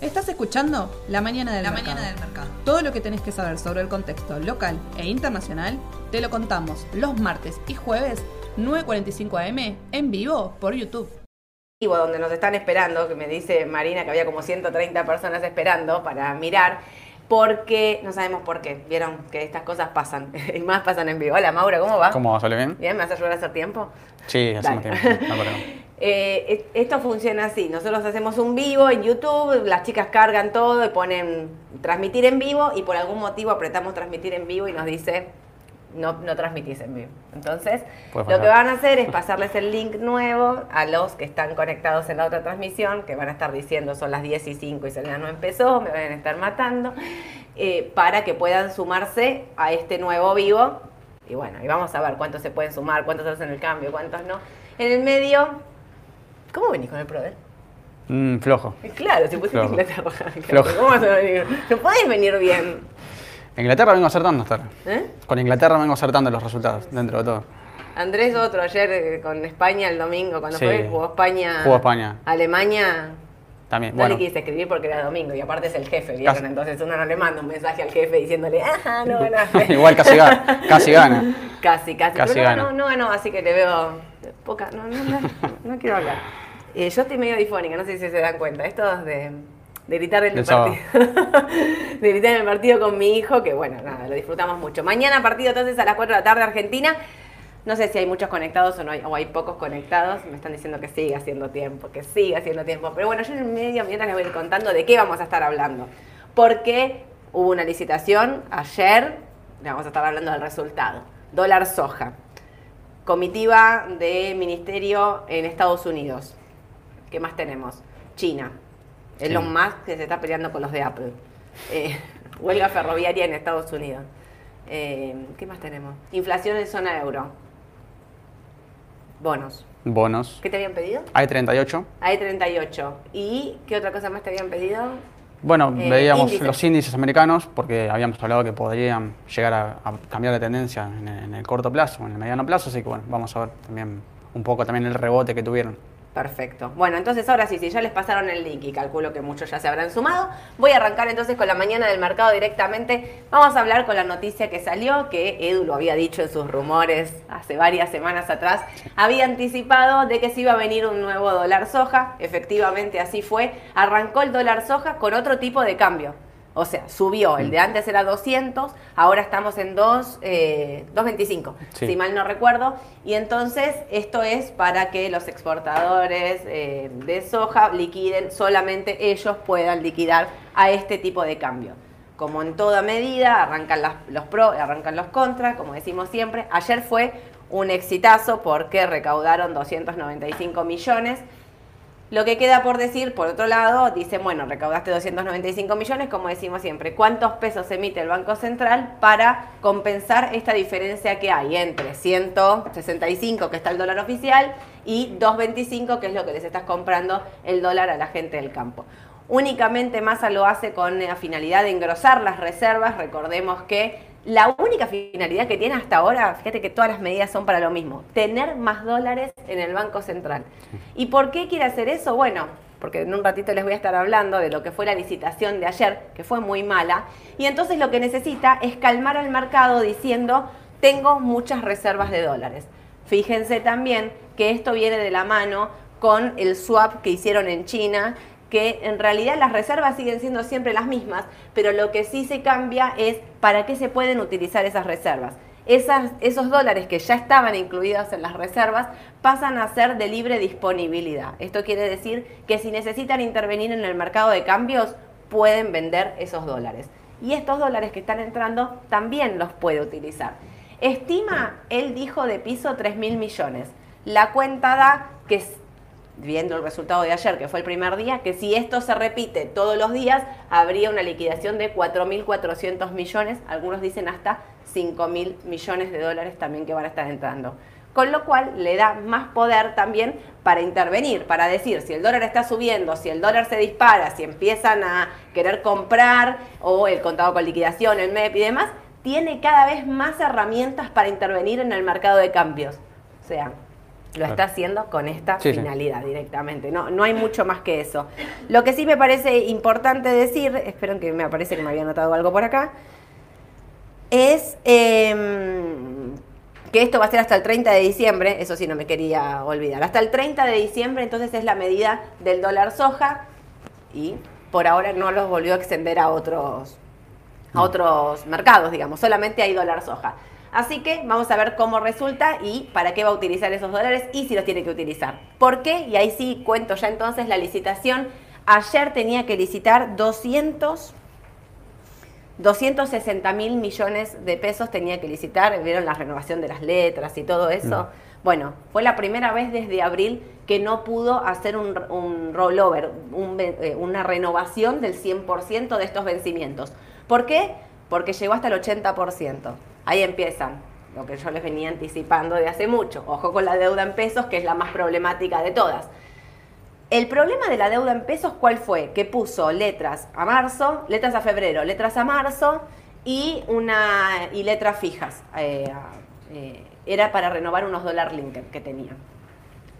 Estás escuchando La Mañana del, La mercado. Mañana del Mercado. Todo lo que tenés que saber sobre el contexto local e internacional te lo contamos los martes y jueves 9.45 am en vivo por YouTube. vivo donde nos están esperando, que me dice Marina que había como 130 personas esperando para mirar, porque no sabemos por qué. Vieron que estas cosas pasan, y más pasan en vivo. Hola Maura, ¿cómo va? ¿Cómo va? ¿Sale bien? Bien, ¿me vas a ayudar a hacer tiempo? Sí, hacemos Dale. tiempo. No. Eh, es- esto funciona así, nosotros hacemos un vivo en YouTube, las chicas cargan todo y ponen transmitir en vivo y por algún motivo apretamos transmitir en vivo y nos dice no, no transmitís en vivo. Entonces, lo que van a hacer es pasarles el link nuevo a los que están conectados en la otra transmisión, que van a estar diciendo son las 10 y 5 y Selena no empezó, me van a estar matando, eh, para que puedan sumarse a este nuevo vivo. Y bueno, y vamos a ver cuántos se pueden sumar, cuántos hacen el cambio, cuántos no. En el medio, ¿cómo venís con el Proder? Mm, flojo. Claro, si pusiste Flojo. Inglaterra. Flojo. ¿Cómo vas a venir? No podés venir bien. Inglaterra vengo acertando hasta ahora. ¿eh? Con Inglaterra vengo acertando los resultados, dentro de todo. Andrés otro ayer eh, con España el domingo, cuando Sí. fue, jugó España. Jugó España. Alemania. También, No bueno. le quise escribir porque era domingo y aparte es el jefe, ¿vieron? Casi. Entonces uno no le manda un mensaje al jefe diciéndole, ajá, no ganaste. Igual casi gana. Casi gana. Casi, casi. Casi Pero no, gana. no, no ganó, así que le veo poca. No, no, no, no quiero hablar. Eh, yo estoy medio difónica, no sé si se dan cuenta. Esto es de, de gritar en el partido. de gritar en el partido con mi hijo, que bueno, nada, lo disfrutamos mucho. Mañana partido entonces a las 4 de la tarde Argentina. No sé si hay muchos conectados o no hay, o hay pocos conectados. Me están diciendo que sigue haciendo tiempo, que sigue haciendo tiempo. Pero bueno, yo en el medio mientras les voy a ir contando de qué vamos a estar hablando. Porque hubo una licitación ayer, le vamos a estar hablando del resultado. Dólar soja. Comitiva de ministerio en Estados Unidos. ¿Qué más tenemos? China. Elon Sí. Musk que se está peleando con los de Apple. Eh, huelga ferroviaria en Estados Unidos. Eh, ¿Qué más tenemos? Inflación en zona euro. Bonos. Bonos. ¿Qué te habían pedido? Hay 38. Hay 38. ¿Y qué otra cosa más te habían pedido? Bueno, Eh, veíamos índices. los índices americanos porque habíamos hablado que podrían llegar a, a cambiar de tendencia en el, en el corto plazo, en el mediano plazo, así que bueno, vamos a ver también un poco también el rebote que tuvieron. Perfecto. Bueno, entonces ahora sí, si ya les pasaron el link y calculo que muchos ya se habrán sumado, voy a arrancar entonces con la mañana del mercado directamente. Vamos a hablar con la noticia que salió, que Edu lo había dicho en sus rumores hace varias semanas atrás. Había anticipado de que se iba a venir un nuevo dólar soja. Efectivamente así fue. Arrancó el dólar soja con otro tipo de cambio. O sea, subió. El de antes era 200, ahora estamos en 2, eh, 2.25, Sí. si mal no recuerdo. Y entonces esto es para que los exportadores eh, de soja liquiden, solamente ellos puedan liquidar a este tipo de cambio. Como en toda medida, arrancan las- los pro, arrancan los contras, como decimos siempre. Ayer fue un exitazo porque recaudaron 295 millones. Lo que queda por decir, por otro lado, dice, bueno, recaudaste 295 millones, como decimos siempre, ¿cuántos pesos emite el Banco Central para compensar esta diferencia que hay entre 165, que está el dólar oficial, y 225, que es lo que les estás comprando el dólar a la gente del campo? Únicamente Massa lo hace con la finalidad de engrosar las reservas. Recordemos que la única finalidad que tiene hasta ahora, fíjate que todas las medidas son para lo mismo, tener más dólares en el Banco Central. ¿Y por qué quiere hacer eso? Bueno, porque en un ratito les voy a estar hablando de lo que fue la licitación de ayer, que fue muy mala, y entonces lo que necesita es calmar al mercado diciendo, tengo muchas reservas de dólares. Fíjense también que esto viene de la mano con el swap que hicieron en China, que en realidad las reservas siguen siendo siempre las mismas, pero lo que sí se cambia es para qué se pueden utilizar esas reservas. Esos dólares que ya estaban incluidos en las reservas pasan a ser de libre disponibilidad. Esto quiere decir que si necesitan intervenir en el mercado de cambios, pueden vender esos dólares. Y estos dólares que están entrando también los puede utilizar. Estima, él dijo de piso 3 mil millones. La cuenta da que viendo el resultado de ayer, que fue el primer día, que si esto se repite todos los días, habría una liquidación de 4.400 millones, algunos dicen hasta 5.000 millones de dólares también que van a estar entrando. Con lo cual le da más poder también para intervenir, para decir si el dólar está subiendo, si el dólar se dispara, si empiezan a querer comprar o el contado con liquidación, el MEP y demás, tiene cada vez más herramientas para intervenir en el mercado de cambios. O sea, Lo está haciendo con esta Sí, sí. finalidad directamente. No, no hay mucho más que eso. Lo que sí me parece importante decir, espero que me parece que me había notado algo por acá, es em, que esto va a ser hasta el 30 de diciembre, eso sí no me quería olvidar. Hasta el 30 de diciembre entonces es la medida del dólar soja y por ahora no los volvió a extender a otros, a otros mercados, digamos, solamente hay dólar soja. Así que vamos a ver cómo resulta y para qué va a utilizar esos dólares y si los tiene que utilizar. ¿Por qué? Y ahí sí cuento ya entonces la licitación. Ayer tenía que licitar 200 260 mil millones de pesos tenía que licitar, vieron la renovación de las letras y todo eso. Bueno, fue la primera vez desde abril que no pudo hacer un, un rollover, un eh, una renovación del 100% de estos vencimientos. ¿Por qué? Porque llegó hasta el 80%. Ahí empiezan, lo que yo les venía anticipando de hace mucho. Ojo con la deuda en pesos, que es la más problemática de todas. El problema de la deuda en pesos, ¿cuál fue? Que puso letras a marzo, letras a febrero, letras a marzo y una y letras fijas. Eh, eh, era para renovar unos dólar linked que tenían.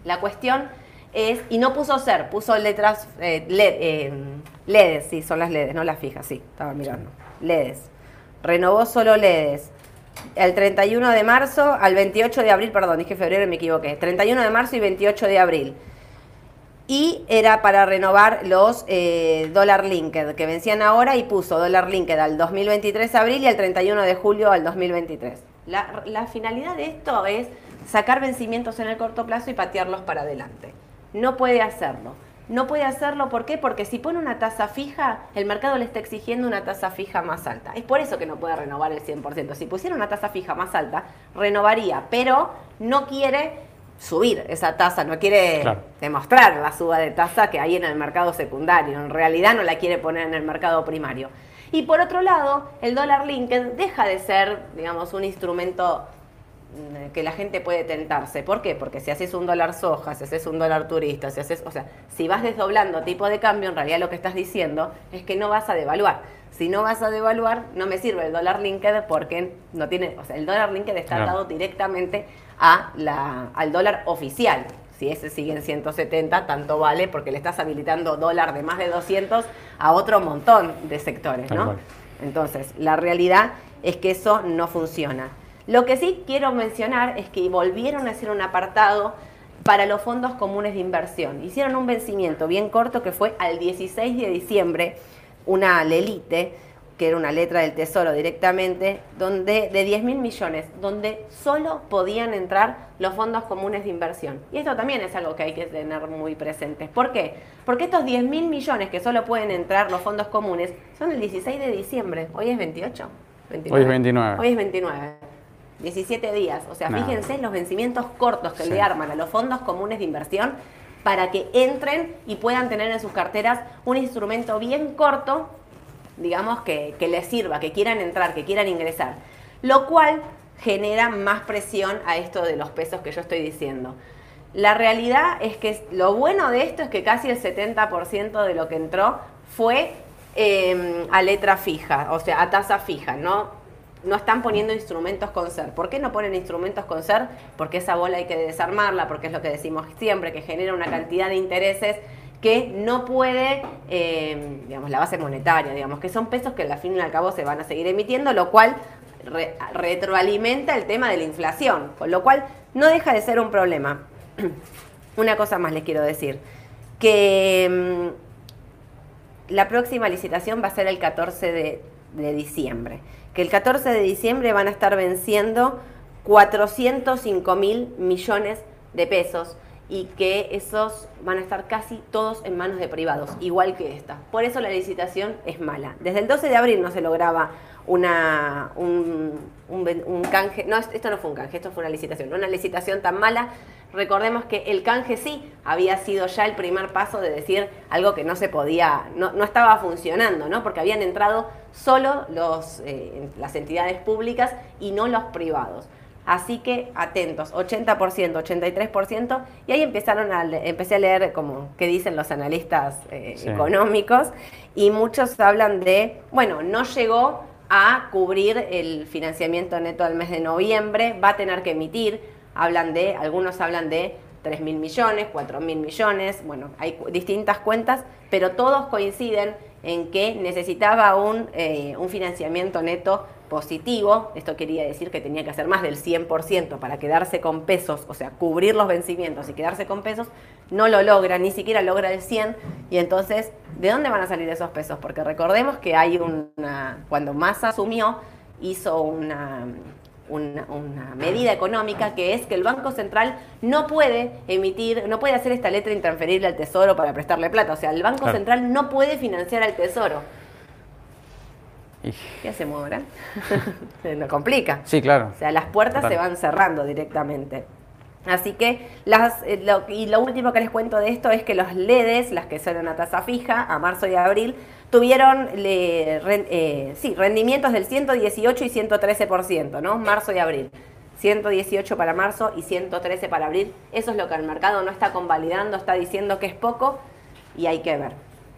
La cuestión es, y no puso ser, puso letras eh, eh, sí, son las LEDs, no las fijas, sí, estaba mirando. LEDs. Renovó solo LEDs. El 31 de marzo al 28 de abril, perdón, dije febrero y me equivoqué. 31 de marzo y 28 de abril y era para renovar los eh, dólar linked que vencían ahora y puso dólar linked al 2023 de abril y al 31 de julio al 2023. La, la finalidad de esto es sacar vencimientos en el corto plazo y patearlos para adelante. No puede hacerlo. No puede hacerlo, ¿por qué? Porque si pone una tasa fija, el mercado le está exigiendo una tasa fija más alta. Es por eso que no puede renovar el 100%. Si pusiera una tasa fija más alta, renovaría, pero no quiere subir esa tasa, no quiere Claro. demostrar la suba de tasa que hay en el mercado secundario. En realidad no la quiere poner en el mercado primario. Y por otro lado, el dólar linked deja de ser, digamos, un instrumento que la gente puede tentarse. ¿Por qué? Porque si haces un dólar soja, si haces un dólar turista, si haces, o sea, si vas desdoblando tipo de cambio, en realidad lo que estás diciendo es que no vas a devaluar. Si no vas a devaluar, no me sirve el dólar linked porque no tiene, o sea, el dólar linked está dado directamente a la, al dólar oficial. Si ese sigue en 170, tanto vale porque le estás habilitando dólar de más de 200 a otro montón de sectores, ¿no? Entonces, la realidad es que eso no funciona. Lo que sí quiero mencionar es que volvieron a hacer un apartado para los fondos comunes de inversión. Hicieron un vencimiento bien corto que fue al 16 de diciembre, una lelite, que era una letra del Tesoro directamente, donde de 10 mil millones, donde solo podían entrar los fondos comunes de inversión. Y esto también es algo que hay que tener muy presentes. ¿Por qué? Porque estos 10 mil millones que solo pueden entrar los fondos comunes son el 16 de diciembre. Hoy es 28. Hoy es 29. Hoy es 29. 17 días. O sea, No. fíjense los vencimientos cortos que Sí. le arman a los fondos comunes de inversión para que entren y puedan tener en sus carteras un instrumento bien corto, digamos, que, que les sirva, que quieran entrar, que quieran ingresar. Lo cual genera más presión a esto de los pesos que yo estoy diciendo. La realidad es que lo bueno de esto es que casi el 70% de lo que entró fue eh, a letra fija, o sea, a tasa fija, ¿no? No están poniendo instrumentos con ser. ¿Por qué no ponen instrumentos con ser? Porque esa bola hay que desarmarla, porque es lo que decimos siempre, que genera una cantidad de intereses que no puede, eh, digamos, la base monetaria, digamos, que son pesos que al fin y al cabo se van a seguir emitiendo, lo cual re- retroalimenta el tema de la inflación, con lo cual no deja de ser un problema. Una cosa más les quiero decir, que mm, la próxima licitación va a ser el 14 de, de diciembre, que el 14 de diciembre van a estar venciendo 405 mil millones de pesos y que esos van a estar casi todos en manos de privados, igual que esta. Por eso la licitación es mala. Desde el 12 de abril no se lograba una, un, un un canje, no, esto no fue un canje, esto fue una licitación, una licitación tan mala. Recordemos que el canje sí había sido ya el primer paso de decir algo que no se podía, no, no estaba funcionando, ¿no? Porque habían entrado solo los, eh, las entidades públicas y no los privados. Así que atentos, 80%, 83%, y ahí empezaron a, empecé a leer como qué dicen los analistas eh, Sí. económicos, y muchos hablan de, bueno, no llegó a cubrir el financiamiento neto al mes de noviembre, va a tener que emitir, hablan de, algunos hablan de 3 mil millones, 4 mil millones, bueno, hay distintas cuentas, pero todos coinciden en que necesitaba un, eh, un financiamiento neto positivo, esto quería decir que tenía que hacer más del 100% para quedarse con pesos, o sea, cubrir los vencimientos y quedarse con pesos, no lo logra, ni siquiera logra el 100, y entonces, ¿de dónde van a salir esos pesos? Porque recordemos que hay una, cuando Massa asumió, hizo una, una, medida económica que es que el Banco Central no puede emitir, no puede hacer esta letra intransferible al Tesoro para prestarle plata. O sea, el Banco Central no puede financiar al Tesoro. ¿Qué hacemos ahora? se nos complica. Sí, claro. O sea, las puertas se van cerrando directamente. Así que, las, eh, lo, y lo último que les cuento de esto es que los LEDs, las que son una tasa fija, a marzo y abril, tuvieron eh, sí, rendimientos del 118 y 113%, ¿no? Marzo y abril. 118 para marzo y 113 para abril. Eso es lo que el mercado no está convalidando, está diciendo que es poco y hay que ver.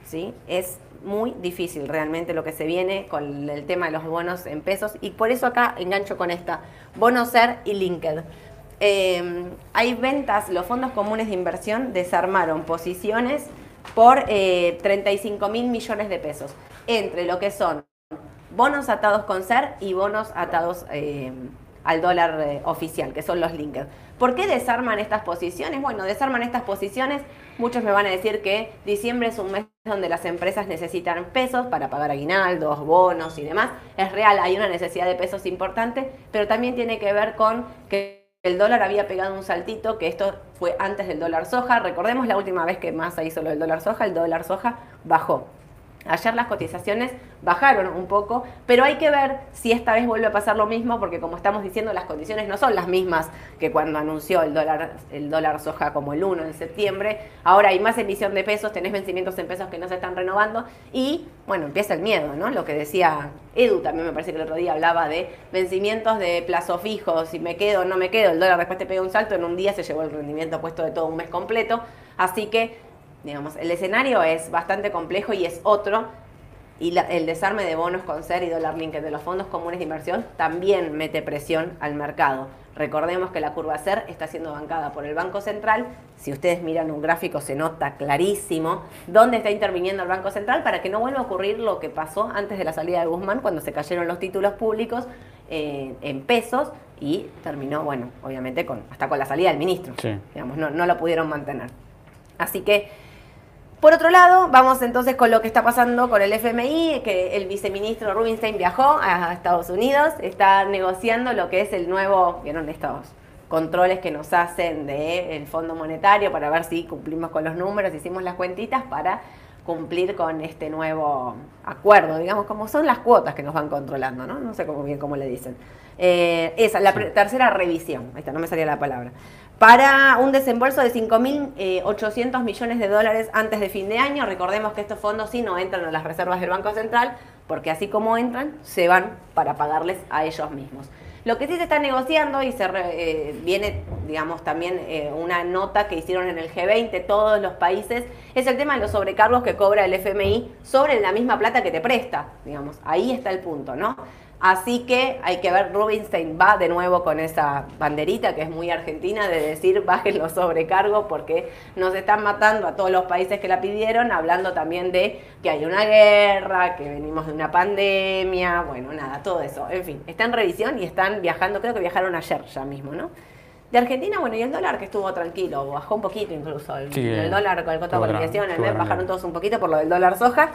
¿sí? Es muy difícil realmente lo que se viene con el tema de los bonos en pesos y por eso acá engancho con esta, bono ser y linked. Em, hay ventas, los fondos comunes de inversión desarmaron posiciones por 35 eh, mil millones de pesos, entre lo que son bonos atados con SER y bonos atados em, al dólar eh, oficial, que son los linked. ¿Por qué desarman estas posiciones? Bueno, desarman estas posiciones, muchos me van a decir que diciembre es un mes donde las empresas necesitan pesos para pagar aguinaldos, bonos y demás. Es real, hay una necesidad de pesos importante, pero también tiene que ver con que el dólar había pegado un saltito, que esto fue antes del dólar soja. Recordemos la última vez que Massa hizo lo del dólar soja, el dólar soja bajó. Ayer las cotizaciones bajaron un poco, pero hay que ver si esta vez vuelve a pasar lo mismo, porque como estamos diciendo, las condiciones no son las mismas que cuando anunció el dólar, el dólar soja como el 1 de septiembre. Ahora hay más emisión de pesos, tenés vencimientos en pesos que no se están renovando y, bueno, empieza el miedo, ¿no? Lo que decía Edu también me parece que el otro día hablaba de vencimientos de plazo fijo, si me quedo o no me quedo, el dólar después te pega un salto, en un día se llevó el rendimiento puesto de todo un mes completo. Así que Digamos, el escenario es bastante complejo y es otro. Y el desarme de bonos con SER y dólar linked de los fondos comunes de inversión también mete presión al mercado. Recordemos que la curva SER está siendo bancada por el Banco Central. Si ustedes miran un gráfico se nota clarísimo dónde está interviniendo el Banco Central para que no vuelva a ocurrir lo que pasó antes de la salida de Guzmán cuando se cayeron los títulos públicos eh, en pesos y terminó, bueno, obviamente con, hasta con la salida del ministro. Digamos, no, no lo pudieron mantener. Así que por otro lado, vamos entonces con lo que está pasando con el FMI, que el viceministro Rubinstein viajó a Estados Unidos, está negociando lo que es el nuevo, vieron estos controles que nos hacen del Fondo Monetario para ver si cumplimos con los números, hicimos las cuentitas para cumplir con este nuevo acuerdo, digamos, como son las cuotas que nos van controlando, ¿no? No sé cómo bien cómo le dicen. Eh, esa, la tercera revisión, ahí está, no me salía la palabra para un desembolso de 5.800 eh, millones de dólares antes de fin de año. Recordemos que estos fondos sí no entran a las reservas del Banco Central, porque así como entran, se van para pagarles a ellos mismos. Lo que sí se está negociando y se eh, viene, digamos, también eh, una nota que hicieron en el G20 todos los países, es el tema de los sobrecargos que cobra el FMI sobre la misma plata que te presta, digamos. Ahí está el punto, ¿no? Así que hay que ver, Rubinstein va de nuevo con esa banderita que es muy argentina de decir bajen los sobrecargos porque nos están matando a todos los países que la pidieron, hablando también de que hay una guerra, que venimos de una pandemia, bueno, nada, todo eso. En fin, está en revisión y están viajando, creo que viajaron ayer ya mismo, ¿no? De Argentina, bueno, y el dólar que estuvo tranquilo, bajó un poquito incluso. El, el dólar con el costo de el mes bajaron todos un poquito por lo del dólar soja.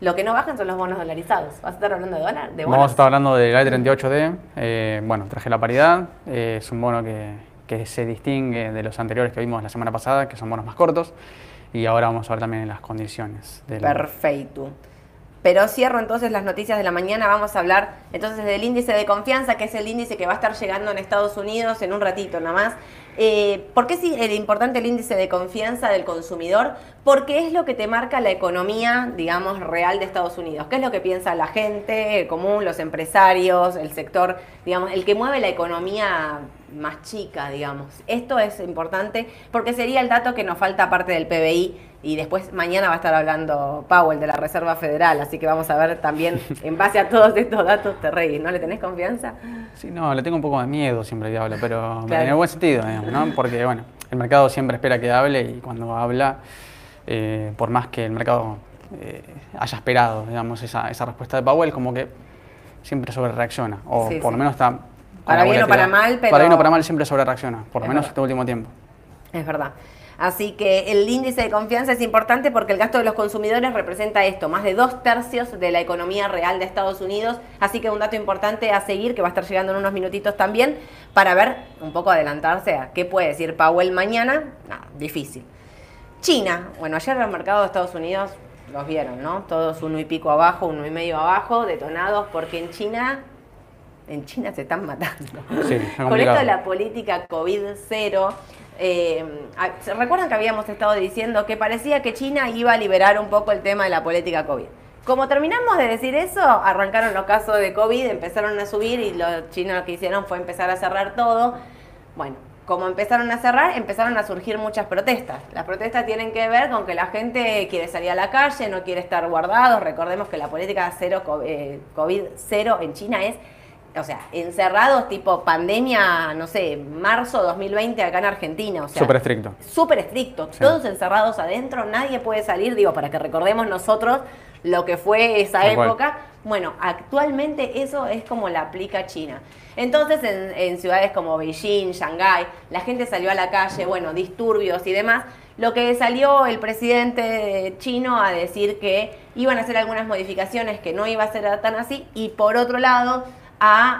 Lo que no bajan son los bonos dolarizados. ¿Vas a estar hablando de dólar? Vamos a estar hablando del I38D. Eh, bueno, traje la paridad. Eh, es un bono que, que, se distingue de los anteriores que vimos la semana pasada, que son bonos más cortos. Y ahora vamos a ver también las condiciones. Del... Perfecto. Pero cierro entonces las noticias de la mañana. Vamos a hablar entonces del índice de confianza, que es el índice que va a estar llegando en Estados Unidos en un ratito nada más. Eh, ¿Por qué es importante el índice de confianza del consumidor? Porque es lo que te marca la economía, digamos, real de Estados Unidos. ¿Qué es lo que piensa la gente común, los empresarios, el sector, digamos, el que mueve la economía más chica, digamos? Esto es importante porque sería el dato que nos falta aparte del PBI Y después mañana va a estar hablando Powell de la Reserva Federal, así que vamos a ver también, en base a todos estos datos, te reís, ¿no? ¿Le tenés confianza? Sí, no, le tengo un poco de miedo siempre que habla, pero en el buen sentido, digamos, ¿no? Porque, bueno, el mercado siempre espera que hable y cuando habla, eh, por más que el mercado eh, haya esperado, digamos, esa, esa respuesta de Powell, como que siempre sobre reacciona, o por lo menos está... Para bien o para mal, pero... Para bien o para mal siempre sobre reacciona, por lo menos este último tiempo. Es verdad. Así que el índice de confianza es importante porque el gasto de los consumidores representa esto, más de dos tercios de la economía real de Estados Unidos. Así que un dato importante a seguir, que va a estar llegando en unos minutitos también, para ver, un poco adelantarse a qué puede decir Powell mañana. Nada, difícil. China, bueno, ayer el mercado de Estados Unidos los vieron, ¿no? Todos uno y pico abajo, uno y medio abajo, detonados, porque en China en China se están matando. Sí, Con esto de la política COVID-0, eh, ¿se recuerdan que habíamos estado diciendo que parecía que China iba a liberar un poco el tema de la política COVID? Como terminamos de decir eso, arrancaron los casos de COVID, empezaron a subir y los chinos lo que hicieron fue empezar a cerrar todo. Bueno, como empezaron a cerrar, empezaron a surgir muchas protestas. Las protestas tienen que ver con que la gente quiere salir a la calle, no quiere estar guardados. Recordemos que la política cero eh, COVID cero en China es o sea, encerrados tipo pandemia, no sé, marzo 2020 acá en Argentina. O sea, súper estricto. Súper estricto, todos encerrados adentro, nadie puede salir, digo, para que recordemos nosotros lo que fue esa época. Bueno, actualmente eso es como la aplica China. Entonces, en, en ciudades como Beijing, Shanghái, la gente salió a la calle, bueno, disturbios y demás. Lo que salió el presidente chino a decir que iban a hacer algunas modificaciones, que no iba a ser tan así, y por otro lado,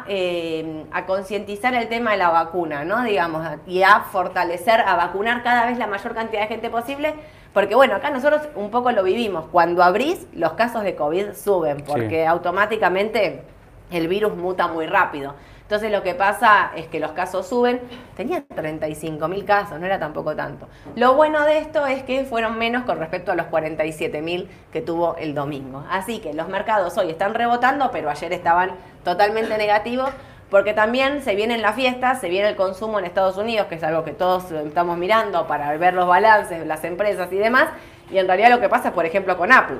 eh, a, concientizar el tema de la vacuna, ¿no? Digamos, y a fortalecer, a vacunar cada vez la mayor cantidad de gente posible, porque bueno, acá nosotros un poco lo vivimos. Cuando abrís, los casos de COVID suben, porque automáticamente el virus muta muy rápido. Entonces lo que pasa es que los casos suben. Tenía 35 mil casos, no era tampoco tanto. Lo bueno de esto es que fueron menos con respecto a los 47 mil que tuvo el domingo. Así que los mercados hoy están rebotando, pero ayer estaban totalmente negativos. Porque también se vienen las fiestas, se viene el consumo en Estados Unidos, que es algo que todos estamos mirando para ver los balances, las empresas y demás. Y en realidad lo que pasa, por ejemplo, con Apple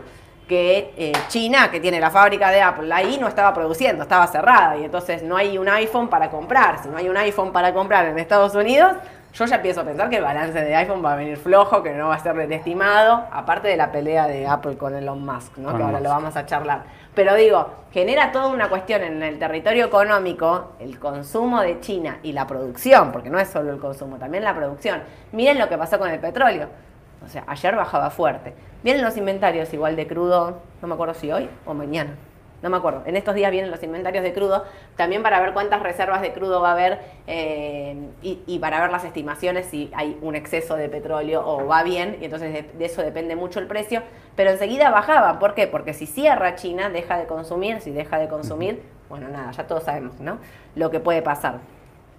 que eh, China, que tiene la fábrica de Apple ahí, no estaba produciendo, estaba cerrada y entonces no hay un iPhone para comprar. Si no hay un iPhone para comprar en Estados Unidos, yo ya empiezo a pensar que el balance de iPhone va a venir flojo, que no va a ser estimado, aparte de la pelea de Apple con Elon Musk, ¿no? que ahora lo vamos a charlar. Pero digo, genera toda una cuestión en el territorio económico, el consumo de China y la producción, porque no es solo el consumo, también la producción. Miren lo que pasó con el petróleo. O sea, ayer bajaba fuerte. Vienen los inventarios igual de crudo, no me acuerdo si hoy o mañana. No me acuerdo. En estos días vienen los inventarios de crudo, también para ver cuántas reservas de crudo va a haber eh, y, para ver las estimaciones si hay un exceso de petróleo o va bien, y entonces de, eso depende mucho el precio. Pero enseguida bajaba. ¿Por qué? Porque si cierra China, deja de consumir, si deja de consumir, bueno, nada, ya todos sabemos, ¿no? Lo que puede pasar.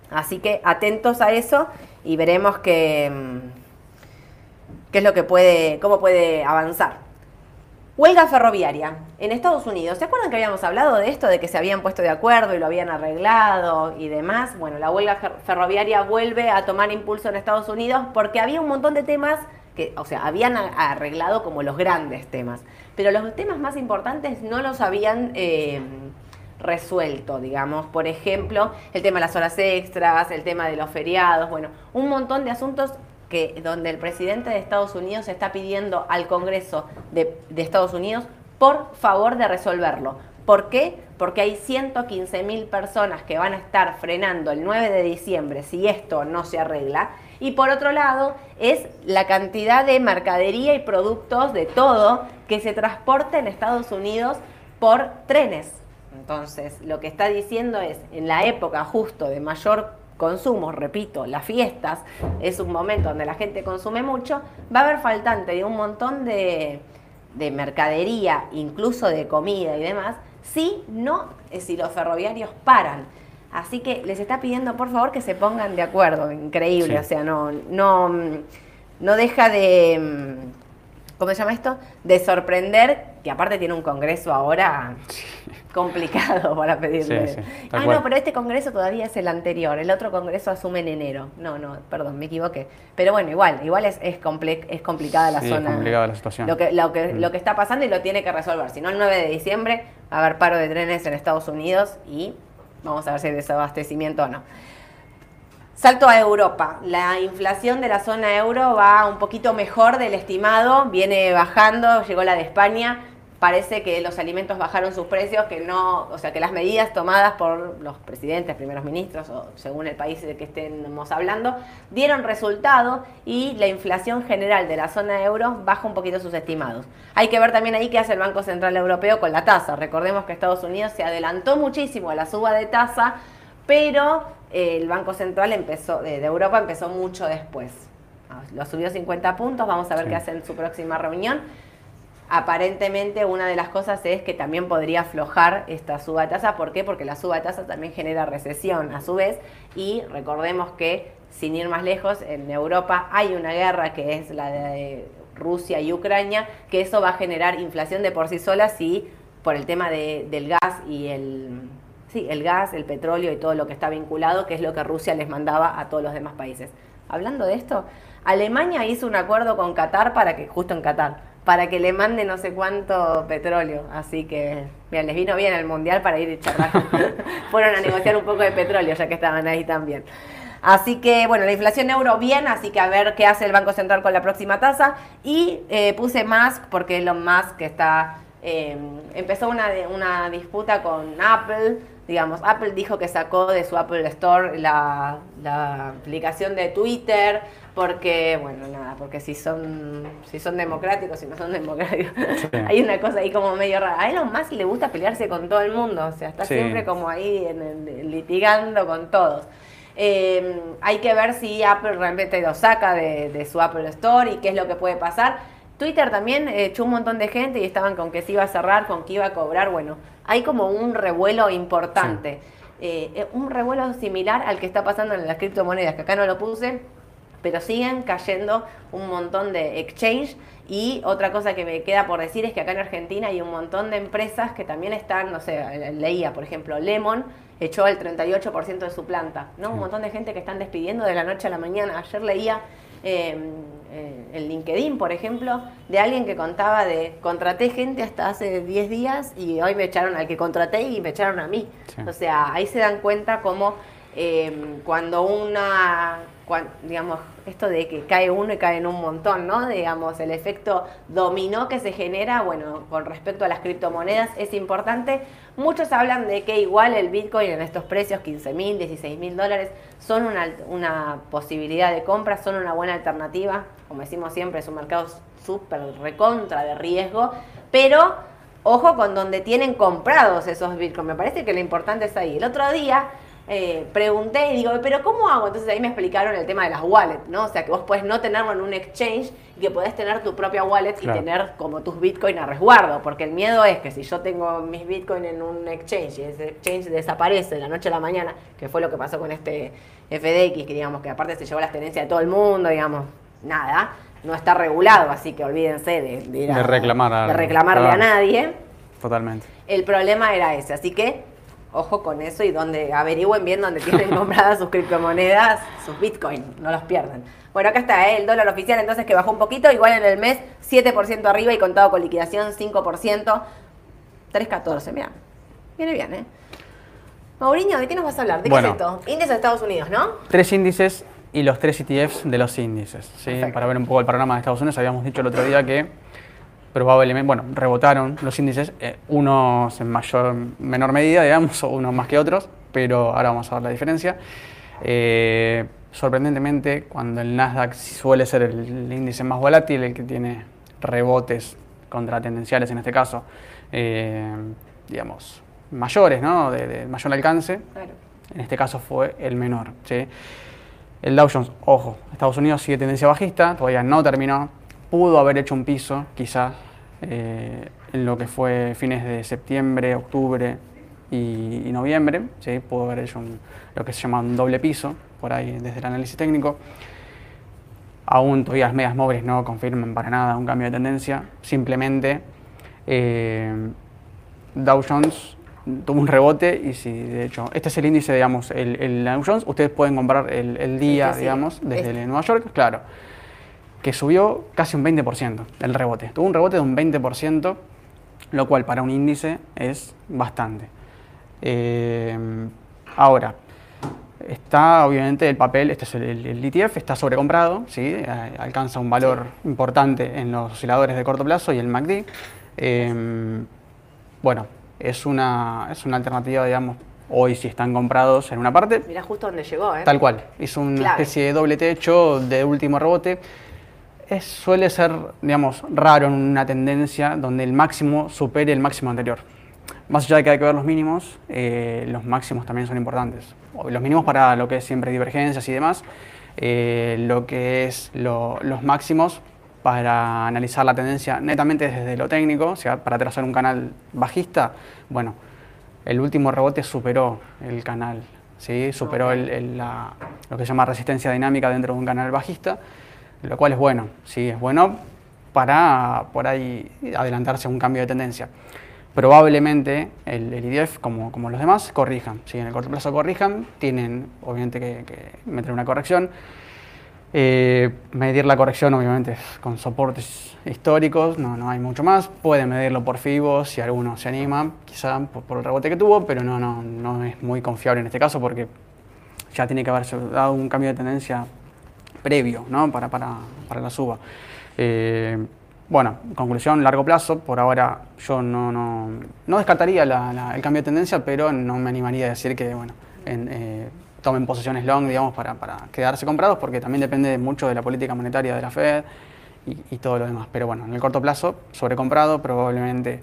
Así que atentos a eso y veremos que mm, qué es lo que puede, cómo puede avanzar. Huelga ferroviaria en Estados Unidos. ¿Se acuerdan que habíamos hablado de esto, de que se habían puesto de acuerdo y lo habían arreglado y demás? Bueno, la huelga ferroviaria vuelve a tomar impulso en Estados Unidos porque había un montón de temas que, o sea, habían arreglado como los grandes temas, pero los temas más importantes no los habían eh, resuelto, digamos. Por ejemplo, el tema de las horas extras, el tema de los feriados, bueno, un montón de asuntos que, donde el presidente de Estados Unidos está pidiendo al Congreso de, Estados Unidos por favor de resolverlo. ¿Por qué? Porque hay 115 mil personas que van a estar frenando el 9 de diciembre si esto no se arregla. Y por otro lado, es la cantidad de mercadería y productos de todo que se transporta en Estados Unidos por trenes. Entonces, lo que está diciendo es, en la época justo de mayor consumo, repito, las fiestas es un momento donde la gente consume mucho, va a haber faltante de un montón de, mercadería, incluso de comida y demás, si no, eh, si los ferroviarios paran. Así que les está pidiendo por favor que se pongan de acuerdo, increíble, o sea, no, no, no deja de, ¿cómo se llama esto? De sorprender, que aparte tiene un congreso ahora complicado para pedirle. Sí, sí, ah, cual. no, pero este congreso todavía es el anterior. El otro congreso asume en enero. No, no, perdón, me equivoqué. Pero bueno, igual, igual es, es, comple- es complicada la Sí, zona. complicada la situación. Lo que, lo, que, Mm. lo que está pasando y lo tiene que resolver. Si no, el 9 de diciembre va a haber paro de trenes en Estados Unidos y vamos a ver si hay desabastecimiento o no. Salto a Europa. La inflación de la zona euro va un poquito mejor del estimado, viene bajando, llegó la de España. Parece que los alimentos bajaron sus precios, que no, o sea, que las medidas tomadas por los presidentes, primeros ministros o según el país de que estemos hablando, dieron resultado y la inflación general de la zona euro baja un poquito sus estimados. Hay que ver también ahí qué hace el Banco Central Europeo con la tasa. Recordemos que Estados Unidos se adelantó muchísimo a la suba de tasa, pero eh, el Banco Central empezó, de, Europa empezó mucho después. Ah, Lo subió 50 puntos, vamos a ver Sí. qué hace en su próxima reunión. Aparentemente una de las cosas es que también podría aflojar esta suba tasa. ¿Por qué? Porque la suba tasa también genera recesión a su vez. Y recordemos que, sin ir más lejos, en Europa hay una guerra que es la de Rusia y Ucrania, que eso va a generar inflación de por sí sola si por el tema de- del gas y el... Sí, el gas, el petróleo y todo lo que está vinculado, que es lo que Rusia les mandaba a todos los demás países. Hablando de esto, Alemania hizo un acuerdo con Qatar para que, justo en Qatar, para que le mande no sé cuánto petróleo. Así que, mira, les vino bien el mundial para ir y charlar. Fueron a negociar un poco de petróleo, ya que estaban ahí también. Así que, bueno, la inflación euro bien, así que a ver qué hace el Banco Central con la próxima tasa. Y eh, puse Musk, porque Elon Musk está, eh, empezó una, una disputa con Apple. Digamos, Apple dijo que sacó de su Apple Store la, la aplicación de Twitter, porque, bueno, nada, porque si son, si son democráticos, si no son democráticos, Sí. hay una cosa ahí como medio rara. A Elon Musk le gusta pelearse con todo el mundo, o sea, está Sí. siempre como ahí en el- litigando con todos. Eh, hay que ver si Apple realmente lo saca de, de su Apple Store y qué es lo que puede pasar. Twitter también eh, echó un montón de gente y estaban con que se iba a cerrar, con que iba a cobrar. Bueno, hay como un revuelo importante. Eh, eh, un revuelo similar al que está pasando en las criptomonedas, que acá no lo puse, pero siguen cayendo un montón de exchange. Y otra cosa que me queda por decir es que acá en Argentina hay un montón de empresas que también están, no sé, leía, por ejemplo, Lemon echó el 38% de su planta, ¿no? Un montón de gente que están despidiendo de la noche a la mañana. Ayer leía eh, eh, en LinkedIn, por ejemplo, de alguien que contaba de contraté gente hasta hace 10 días y hoy me echaron al que contraté y me echaron a mí. Sí. O sea, ahí se dan cuenta cómo eh, cuando una, digamos, esto de que cae uno y caen un montón, ¿no? Digamos, el efecto dominó que se genera, bueno, con respecto a las criptomonedas es importante. Muchos hablan de que igual el Bitcoin en estos precios, 15 mil, 16 mil dólares, son una, una posibilidad de compra, son una buena alternativa. Como decimos siempre, es un mercado súper recontra de riesgo, pero ojo con donde tienen comprados esos Bitcoin. Me parece que lo importante es ahí. El otro día eh, pregunté y digo, pero ¿cómo hago? Entonces ahí me explicaron el tema de las wallets, ¿no? O sea, que vos puedes no tenerlo en un exchange y que podés tener tu propia wallet Claro. y tener como tus Bitcoin a resguardo. Porque el miedo es que si yo tengo mis Bitcoin en un exchange y ese exchange desaparece de la noche a la mañana, que fue lo que pasó con este FDX, que digamos que aparte se llevó las tenencias de todo el mundo, digamos, nada, no está regulado, así que olvídense de, de ir a- De reclamar a- de reclamarle a nadie. Totalmente. El problema era ese, así que ojo con eso y donde averigüen bien dónde tienen compradas sus criptomonedas, sus bitcoins, no los pierdan. Bueno, acá está ¿eh? el dólar oficial entonces que bajó un poquito, igual en el mes 7% arriba y contado con liquidación 5%, 3.14, mira, viene bien, ¿eh? Mauriño, ¿de qué nos vas a hablar? ¿De Bueno. qué es esto? Índice de Estados Unidos, ¿no? Tres índices y los tres ETFs de los índices. ¿sí? Perfecto. Para ver un poco el panorama de Estados Unidos, habíamos dicho el otro día que probablemente, bueno, rebotaron los índices, eh, unos en mayor, menor medida, digamos, o unos más que otros, pero ahora vamos a ver la diferencia. Eh, sorprendentemente, cuando el Nasdaq suele ser el índice más volátil, el que tiene rebotes contratendenciales en este caso, eh, digamos, mayores, ¿no? De, de mayor alcance, Claro. en este caso fue el menor. ¿sí? El Dow Jones, ojo, Estados Unidos sigue tendencia bajista, todavía no terminó. Pudo haber hecho un piso, quizás, eh, en lo que fue fines de septiembre, octubre y, y noviembre. ¿sí? Pudo haber hecho un- lo que se llama un doble piso, por ahí desde el análisis técnico. Aún todavía las medias móviles no confirman para nada un cambio de tendencia. Simplemente eh, Dow Jones tuvo un rebote y si de hecho, este es el índice, digamos, el, el Dow Jones, ustedes pueden comprar el, el día, Este sí, digamos, desde este. Nueva York, claro, que subió casi un 20% el rebote. Tuvo un rebote de un 20%, lo cual para un índice es bastante. Eh, ahora, está obviamente el papel, este es el, el- ETF, está sobrecomprado, ¿sí? Eh, alcanza un valor importante en los osciladores de corto plazo y el MACD. Eh, bueno, es una, es una alternativa, digamos, hoy si están comprados en una parte, Mira justo donde llegó, ¿eh? Tal cual, hizo una Clave. especie de doble techo de último rebote. Es, suele ser, digamos, raro en una tendencia donde el máximo supere el máximo anterior. Más allá de que hay que ver los mínimos, eh, los máximos también son importantes. Los mínimos para lo que es siempre divergencias y demás, eh, lo que es lo- los máximos para analizar la tendencia netamente desde lo técnico, o sea, para trazar un canal bajista, bueno, el último rebote superó el canal, ¿sí? superó el- el- la- lo que se llama resistencia dinámica dentro de un canal bajista, lo cual es bueno, ¿sí? es bueno para por ahí adelantarse a un cambio de tendencia. Probablemente el, el IDF, como, como los demás, corrijan. ¿sí? En el corto plazo corrijan, tienen obviamente que, meter una corrección. Eh, medir la corrección obviamente con soportes históricos, no, no hay mucho más. Pueden medirlo por FIBO si alguno se anima, quizá por, por el rebote que tuvo, pero no, no, no es muy confiable en este caso porque ya tiene que haberse dado un cambio de tendencia previo ¿no? para, para, para la suba. Eh, bueno, conclusión, largo plazo, por ahora yo no, no, no descartaría la- la- el cambio de tendencia, pero no me animaría a decir que bueno, en, eh, tomen posiciones long, digamos, para, para quedarse comprados, porque también depende mucho de la política monetaria de la Fed y, y todo lo demás. Pero bueno, en el corto plazo, sobrecomprado, probablemente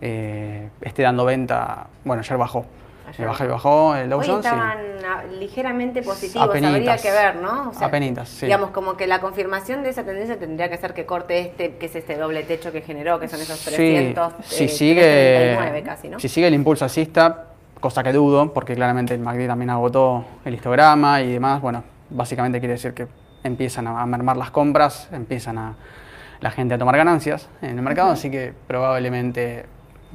eh, esté dando venta, bueno, ayer bajó. Ayer Eh, bajó y bajó el Dow Jones, sí. estaban ah, ligeramente positivos, Apenitas. habría que ver, ¿no? Apenitas, sí. Digamos, como que la confirmación de esa tendencia tendría que ser que corte este, que es este doble techo que generó, que son esos 300, si eh, sigue, 339 casi, ¿no? Si sigue el impulso alcista, cosa que dudo, porque claramente el MACD también agotó el histograma y demás, bueno, básicamente quiere decir que empiezan a a mermar las compras, empiezan a la gente a tomar ganancias en el mercado, así que probablemente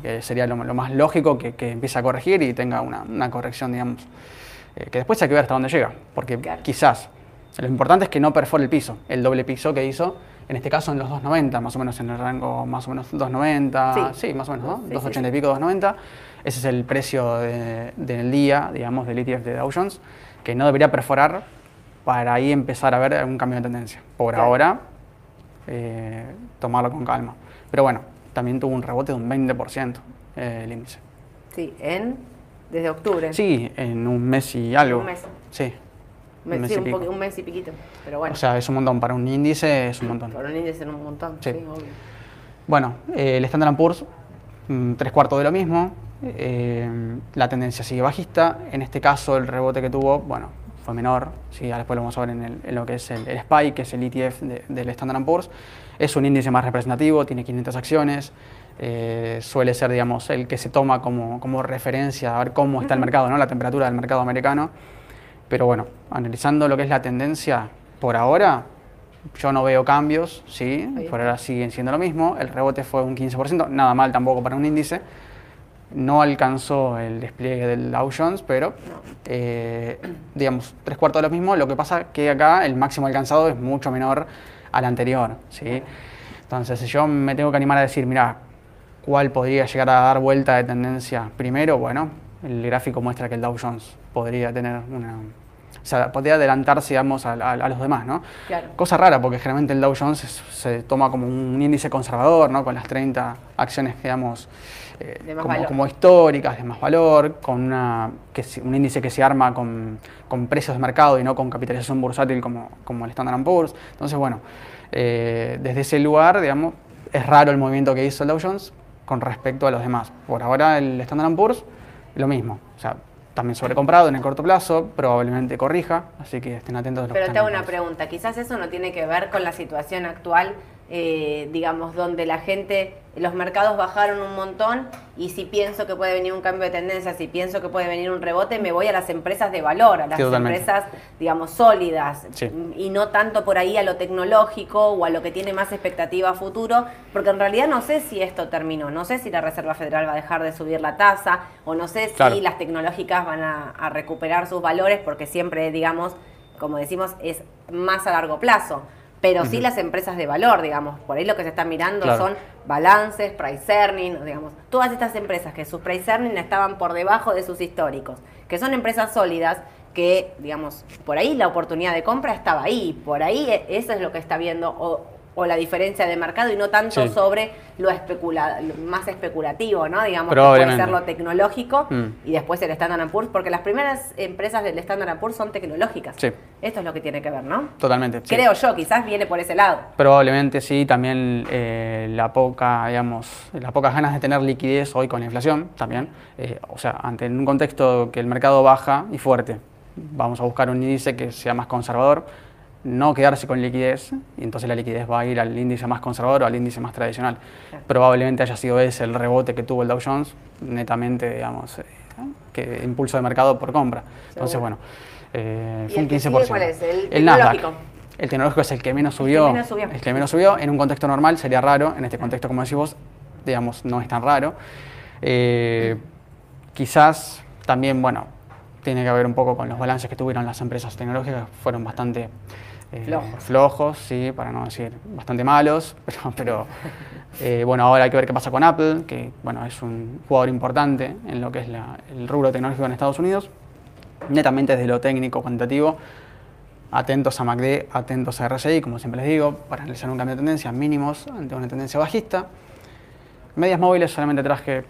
eh, sería lo, lo más lógico que, que empiece a corregir y tenga una, una corrección, digamos, eh, que después hay que ver hasta dónde llega, porque Claro. quizás lo importante es que no perfore el piso, el doble piso que hizo, en este caso en los 290, más o menos en el rango más o menos 290, Sí. sí, más o menos, ¿no? Sí, sí, 280 sí. y pico, 290. Ese es el precio de- del día, digamos, del ETF de Dow Jones, que no debería perforar para ahí empezar a ver un cambio de tendencia. Por Claro. ahora, eh, tomarlo con calma. Pero bueno, también tuvo un rebote de un 20% eh, el índice. Sí, en desde octubre. Sí, en un mes y algo. Un mes. Sí. Me- un mes sí, y un, un mes y piquito. Pero bueno, O sea, es un montón. Para un índice es un montón. por un índice en un montón. Sí, Sí. obvio. Bueno, eh, el Standard Poor's, mm, tres cuartos de lo mismo. eh, la tendencia sigue bajista. En este caso, el rebote que tuvo, bueno, fue menor. Sí, ahora después lo vamos a ver en, el- en lo que es el, el SPY, que es el ETF de- del Standard Poor's. Es un índice más representativo, tiene 500 acciones. eh, suele ser, digamos, el que se toma como, como referencia a ver cómo está el mercado, ¿no? la temperatura del mercado americano. Pero bueno, analizando lo que es la tendencia por ahora, yo no veo cambios, sí, por ahora siguen siendo lo mismo. El rebote fue un 15%, nada mal tampoco para un índice. No alcanzó el despliegue del Dow Jones, pero eh, digamos, tres cuartos de lo mismo. Lo que pasa que acá el máximo alcanzado es mucho menor al anterior, ¿sí? Entonces, si yo me tengo que animar a decir, mira, ¿cuál podría llegar a dar vuelta de tendencia primero? Bueno, el gráfico muestra que el Dow Jones podría tener una... O sea, podría adelantarse, digamos, a, a- a los demás, ¿no? Claro. Cosa rara, porque generalmente el Dow Jones es- se toma como un índice conservador, ¿no? Con las 30 acciones, digamos, eh, como, históricas, de más valor, con una, que un índice que se arma con, con precios de mercado y no con capitalización bursátil como, como el Standard Poor's. Entonces, bueno, eh, desde ese lugar, digamos, es raro el movimiento que hizo el Dow Jones con respecto a los demás. Por ahora el Standard Poor's, lo mismo. O sea, también sobrecomprado en el corto plazo, probablemente corrija, así que estén atentos a lo que Pero te hago una pregunta, quizás eso no tiene que ver con la situación actual eh, digamos, donde la gente, los mercados bajaron un montón y si pienso que puede venir un cambio de tendencia, si pienso que puede venir un rebote, me voy a las empresas de valor, a las Sí, empresas, digamos, sólidas Sí. y no tanto por ahí a lo tecnológico o a lo que tiene más expectativa a futuro, porque en realidad no sé si esto terminó, no sé si la Reserva Federal va a dejar de subir la tasa o no sé Claro. si las tecnológicas van a, a recuperar sus valores, porque siempre, digamos, como decimos, es más a largo plazo. Pero sí las empresas de valor, digamos, por ahí lo que se está mirando Claro. son balances, price earning, digamos, todas estas empresas que sus price earning estaban por debajo de sus históricos, que son empresas sólidas que, digamos, por ahí la oportunidad de compra estaba ahí, por ahí e- eso es lo que está viendo o, o la diferencia de mercado y no tanto Sí. sobre lo, especula, lo más especulativo, ¿no? Digamos, que puede ser lo tecnológico Mm. y después el Standard Poor's, porque las primeras empresas del Standard Poor's son tecnológicas. Sí. Esto es lo que tiene que ver, ¿no? Totalmente. sí. Creo yo, quizás viene por ese lado. Probablemente sí, también eh, la poca, digamos, las pocas ganas de tener liquidez hoy con la inflación también. Eh, o sea, ante un contexto que el mercado baja y fuerte, vamos a buscar un índice que sea más conservador, no quedarse con liquidez, y entonces la liquidez va a ir al índice más conservador o al índice más tradicional. Claro. Probablemente haya sido ese el rebote que tuvo el Dow Jones, netamente, digamos, eh, que impulso de mercado por compra. Entonces, Seguro. bueno, eh, ¿Y fue un el que 15%. sigue cuál es? ¿El Nasdaq. tecnológico? El tecnológico es el que menos subió. menos subió. El que menos subió. En un contexto normal sería raro. En este contexto, como decís vos, digamos, no es tan raro. Eh, quizás también, bueno, tiene que ver un poco con los balances que tuvieron las empresas tecnológicas. Fueron bastante eh, Flojos. flojos, sí, para no decir bastante malos. Pero, pero eh, bueno, ahora hay que ver qué pasa con Apple, que bueno, es un jugador importante en lo que es la- el rubro tecnológico en Estados Unidos. Netamente desde lo técnico, cuantitativo, atentos a MACD, atentos a RSI, como siempre les digo, para analizar un cambio de tendencia, mínimos ante una tendencia bajista. Medias móviles solamente traje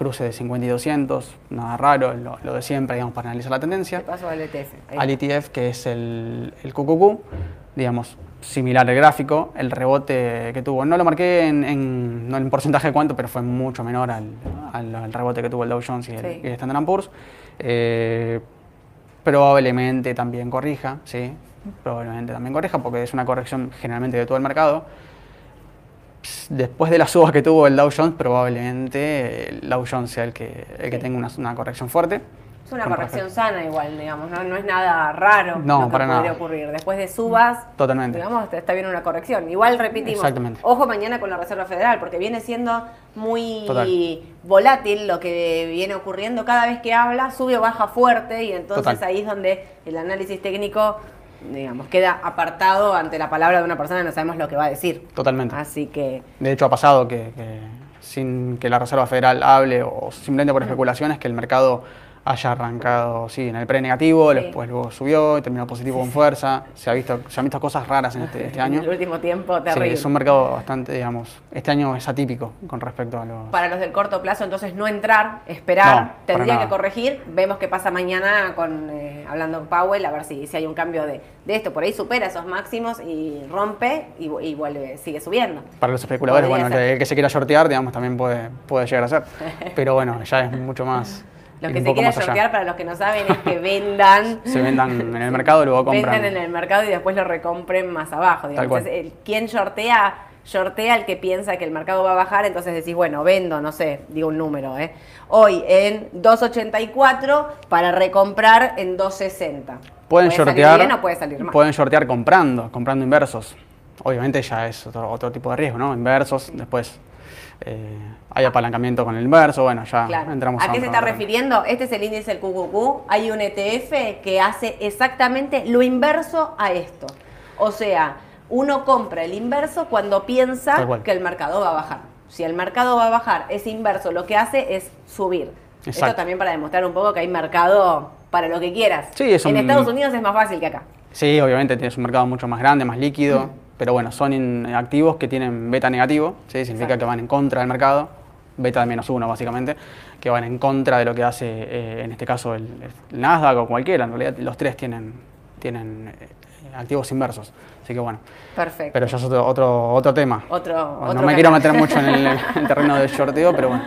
cruce de 50 y 200, nada raro, lo, lo de siempre, digamos, para analizar la Te tendencia. paso al ETF. Ahí. Al ETF, que es el, el QQQ, digamos, similar el gráfico, el rebote que tuvo, no lo marqué en, en- no en porcentaje de cuánto, pero fue mucho menor al, al- al rebote que tuvo el Dow Jones y el, Sí. y el Standard Poor's. Eh, probablemente también corrija, sí, probablemente también corrija, porque es una corrección generalmente de todo el mercado. Después de la suba que tuvo el Dow Jones, probablemente el Dow Jones sea el que, el que tenga una, una corrección fuerte. Es una corrección respecto- sana igual, digamos, no, no es nada raro No, lo que para podría nada. ocurrir. Después de subas, Totalmente. digamos, está bien una corrección. Igual repetimos, Exactamente. ojo mañana con la Reserva Federal, porque viene siendo muy Total. volátil lo que viene ocurriendo. Cada vez que habla, sube o baja fuerte, y entonces Total. ahí es donde el análisis técnico, digamos, queda apartado ante la palabra de una persona y no sabemos lo que va a decir. Totalmente. Así que, De hecho, ha pasado que, que sin que la Reserva Federal hable o simplemente por especulaciones, que el mercado haya arrancado sí, en el pre negativo, Sí. después luego subió y terminó positivo con fuerza. Se, ha visto, se han visto cosas raras en este, este año. en el último tiempo, Sí, terrible. es un mercado bastante, digamos, este año es atípico con respecto a los... para los del corto plazo, entonces no entrar, esperar, No, tendría que corregir, vemos qué pasa mañana con eh, hablando con Powell, a ver si, si hay un cambio de, de esto, por ahí supera esos máximos y rompe y, vu- y vuelve, sigue subiendo. Para los especuladores, Podría bueno, el ser. que, el que se quiera shortear, digamos, también puede, puede llegar a ser. Pero bueno, ya es mucho más... Ir que se más allá. sortear, para los que no saben, es que vendan. Se vendan en el mercado y luego compran. Vendan en el mercado y después lo recompren más abajo. Entonces, el- quien shortea, shortea al que piensa que el mercado va a bajar, entonces decís, bueno, vendo, no sé, digo un número, ¿eh? Hoy en 2.84 para recomprar en 2.60. Pueden ¿Puede salir shortear. o puede salir mal? Pueden shortear comprando, comprando inversos. Obviamente ya es otro, otro tipo de riesgo, ¿no? Inversos, después eh, hay apalancamiento con el inverso, bueno, ya Claro. entramos ¿A qué otro se está refiriendo? Este es el índice del QQQ. Hay un ETF que hace exactamente lo inverso a esto. O sea, uno compra el inverso cuando piensa que el mercado va a bajar. Si el mercado va a bajar, ese inverso lo que hace es subir. Esto Exacto. también para demostrar un poco que hay mercado para lo que quieras. Sí, es en un- Estados Unidos es más fácil que acá. Sí, obviamente tienes un mercado mucho más grande, más líquido, Mm. pero bueno, son activos que tienen beta negativo, ¿sí? significa Exacto. que van en contra del mercado, beta de menos uno básicamente, que van en contra de lo que hace eh, en este caso el, el Nasdaq o cualquiera, en realidad los tres tienen, tienen eh, activos inversos, así que bueno, Perfecto. pero ya es otro, otro, otro tema. Otro, Bueno, otro no me quiero meter mucho en el, en el terreno del shorteo, pero bueno.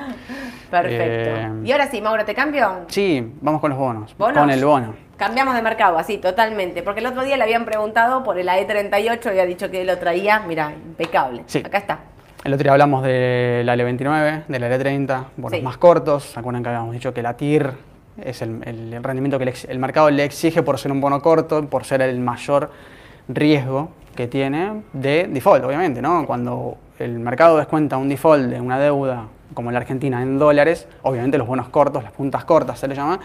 Perfecto. Eh, y ahora sí, Mauro, ¿te cambio? Sí, vamos con los bonos. ¿Bonos? Con el bono. Cambiamos de mercado, así, totalmente. Porque el otro día le habían preguntado por el AE38, había dicho que lo traía, mira, impecable. Sí. Acá está. El otro día hablamos de la L29, de la L30, bonos Sí. más cortos. ¿Se acuerdan que habíamos dicho que la TIR es el, el- el rendimiento que ex- el mercado le exige por ser un bono corto, por ser el mayor riesgo que tiene de default, obviamente, ¿no? Cuando el mercado descuenta un default de una deuda como la Argentina en dólares, obviamente los bonos cortos, las puntas cortas se le llama,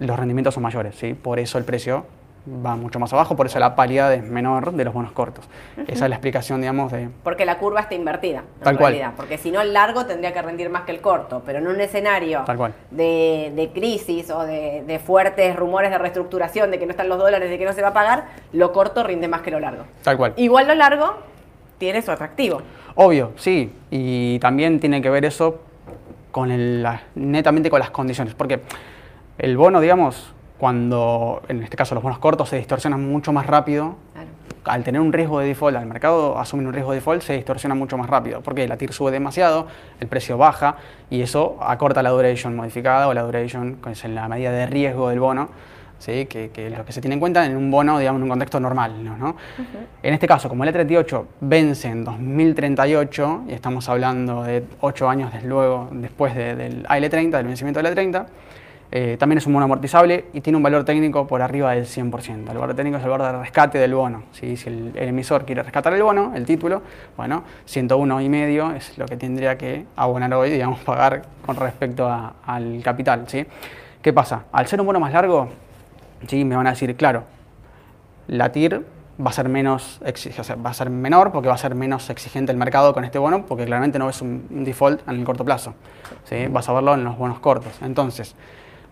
los rendimientos son mayores, ¿sí? Por eso el precio va mucho más abajo, por eso la paridad es menor de los bonos cortos. Esa es la explicación, digamos, de, Porque la curva está invertida, en Tal cual. Porque si no, el largo tendría que rendir más que el corto. Pero en un escenario Tal cual. De, de crisis o de, de fuertes rumores de reestructuración, de que no están los dólares, de que no se va a pagar, lo corto rinde más que lo largo. tal cual. Igual lo largo tiene su atractivo. Obvio, sí. Y también tiene que ver eso con el, la- netamente con las condiciones. Porque el bono, digamos, cuando en este caso los bonos cortos se distorsionan mucho más rápido, Claro. al tener un riesgo de default, al mercado asumir un riesgo de default, se distorsiona mucho más rápido. Porque la TIR sube demasiado, el precio baja y eso acorta la duration modificada o la duration, que es en la medida de riesgo del bono. ¿sí? Que, que es lo que se tiene en cuenta en un bono, digamos, en un contexto normal. ¿no? ¿no? En este caso, como el E38 vence en 2038, y estamos hablando de 8 años desde luego después de- del AL30, del vencimiento del E30, eh, también es un bono amortizable y tiene un valor técnico por arriba del 100%. El valor técnico es el valor de rescate del bono. Si el, emisor quiere rescatar el bono, el título, bueno, 101 y medio es lo que tendría que abonar hoy, digamos, pagar con respecto al capital. ¿sí? ¿Qué pasa? Al ser un bono más largo, sí, me van a decir, claro, la TIR va a ser menos va a ser menor porque va a ser menos exigente el mercado con este bono porque claramente no un, un default en el corto plazo. ¿sí? Vas a verlo en los bonos cortos. Entonces,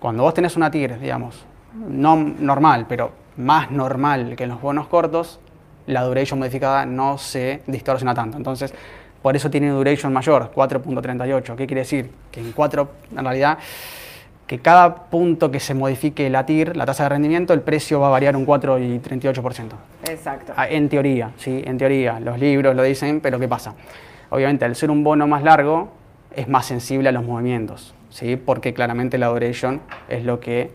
cuando vos tenés una TIR, digamos, no normal, pero más normal que en los bonos cortos, la duration modificada no se distorsiona tanto. Entonces, por eso tiene duration mayor, 4.38. ¿Qué quiere decir? Que en 4, en realidad, que cada punto que se modifique la TIR, la tasa de rendimiento, el precio va a variar un 4 y 38%. Exacto. Ah, En teoría, sí, en teoría. Los libros lo dicen, pero ¿qué pasa? Obviamente, al ser un bono más largo, es más sensible a los movimientos, ¿sí? Porque claramente la duration es lo que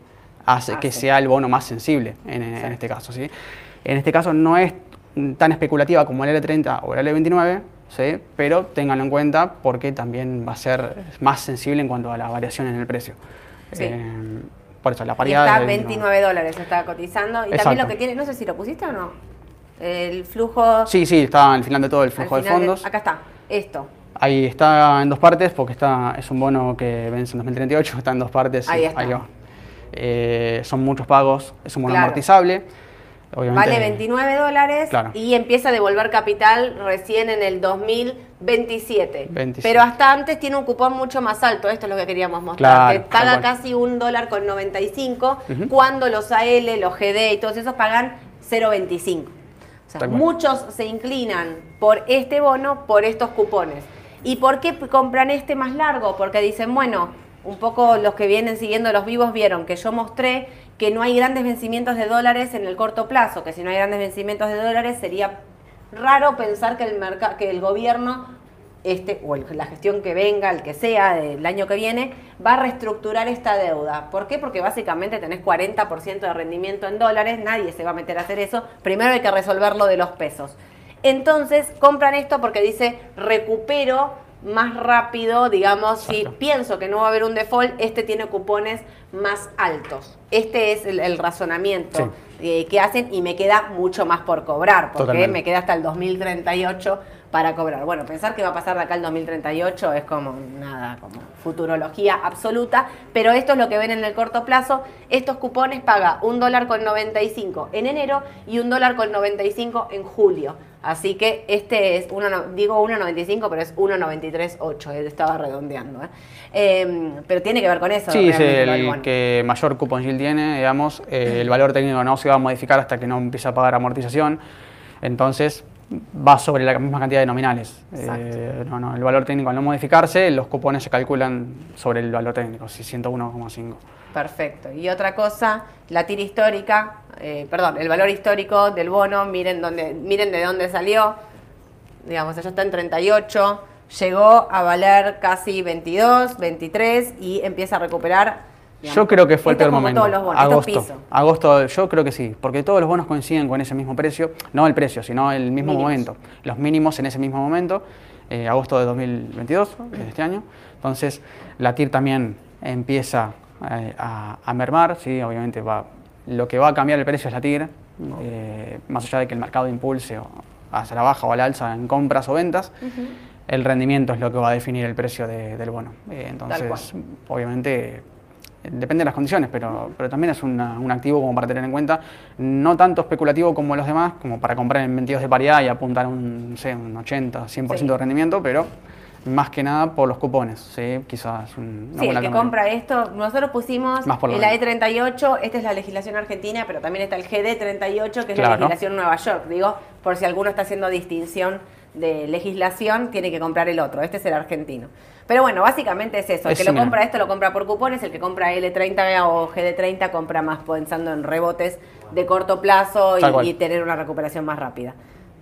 hace que sea el bono más sensible en, en este caso, ¿sí? En este caso no es tan especulativa como el L30 o el L29, ¿sí? Pero ténganlo en cuenta porque también va a ser más sensible en cuanto a la variación en el precio. Sí. Eh, por eso, la Y paridad... está del- 29 dólares, está cotizando. Y también lo que tiene, no sé si lo pusiste o no, el flujo... Sí, sí, está al final de todo el flujo de fondos. acá está, esto. Ahí está en dos partes porque está, es un bono que vence en 2038, está en dos partes. Ahí está. va. Eh, son muchos pagos, es un bono Claro. amortizable. Obviamente, Vale 29 dólares Claro. y empieza a devolver capital recién en el 2027. 27. Pero hasta antes tiene un cupón mucho más alto, esto es lo que queríamos mostrar, Claro, que paga casi un dólar con 95, Ujú. cuando los AL, los GD y todos esos pagan 0.25. O sea, muchos se inclinan por este bono, por estos cupones. ¿Y por qué compran este más largo? Porque dicen, bueno, un poco los que vienen siguiendo los vivos vieron que yo mostré que no hay grandes vencimientos de dólares en el corto plazo, que si no hay grandes vencimientos de dólares sería raro pensar que el, que el gobierno este, o la gestión que venga, el que sea, del año que viene, va a reestructurar esta deuda. ¿Por qué? Porque básicamente tenés 40% de rendimiento en dólares, nadie se va a meter a hacer eso. Primero hay que resolver lo de los pesos. Entonces compran esto porque dice recupero más rápido, digamos, si pienso que no va a haber un default, este tiene cupones más altos. Este es el, el razonamiento eh, que hacen y me queda mucho más por cobrar, porque Totalmente. me queda hasta el 2038 para cobrar. Bueno, pensar que va a pasar de acá al 2038 es como nada, como futurología absoluta, pero esto es lo que ven en el corto plazo. Estos cupones paga un dólar con 95 en enero y un dólar con 95 en julio. Así que este es, uno, no- digo 1.95, pero es 1.93.8, eh, estaba redondeando. ¿eh? Em, pero tiene que ver con eso. Sí, es el que mayor cupon yield tiene, digamos. eh, el valor técnico no se va a modificar hasta que no empiece a pagar amortización. Entonces, va sobre la misma cantidad de nominales. Eh, no, no, el valor técnico al no modificarse, los cupones se calculan sobre el valor técnico, si 101,5. Perfecto. Y otra cosa, la tira histórica, eh, perdón, el valor histórico del bono, miren dónde, miren de dónde salió. Digamos, allá está en 38, llegó a valer casi 22, 23 y empieza a recuperar. Digamos, Yo creo que fue el peor momento. todos los bonos, agosto. Agosto, yo creo que sí, porque todos los bonos coinciden con ese mismo precio, no el precio, sino el mismo Mínimos. momento. Los mínimos en ese mismo momento, eh, agosto de 2022, de este año. Entonces, la TIR también empieza eh, a, a mermar, sí, obviamente va, lo que va a cambiar el precio es la TIR, eh, más allá de que el mercado impulse o hacia la baja o a la alza en compras o ventas. El rendimiento es lo que va a definir el precio de- del bono. Eh, entonces, obviamente, eh, depende de las condiciones, pero, pero también es una- un activo como para tener en cuenta, no tanto especulativo como los demás, como para comprar en 22 de paridad y apuntar un, no sé, un 80, 100% Sí. de rendimiento, pero más que nada por los cupones, ¿sí? quizás un, una Sí, el que compra esto, nosotros pusimos Más por menos. AE38, esta es la legislación argentina, pero también está el GD38, que es la legislación Nueva York. Digo, por si alguno está haciendo distinción de legislación, tiene que comprar el otro. Este es el argentino. Pero bueno, básicamente es eso. El Es que lo compra esto lo compra por cupones, el que compra L30 o GD30 compra más pensando en rebotes de corto plazo y, tener una recuperación más rápida.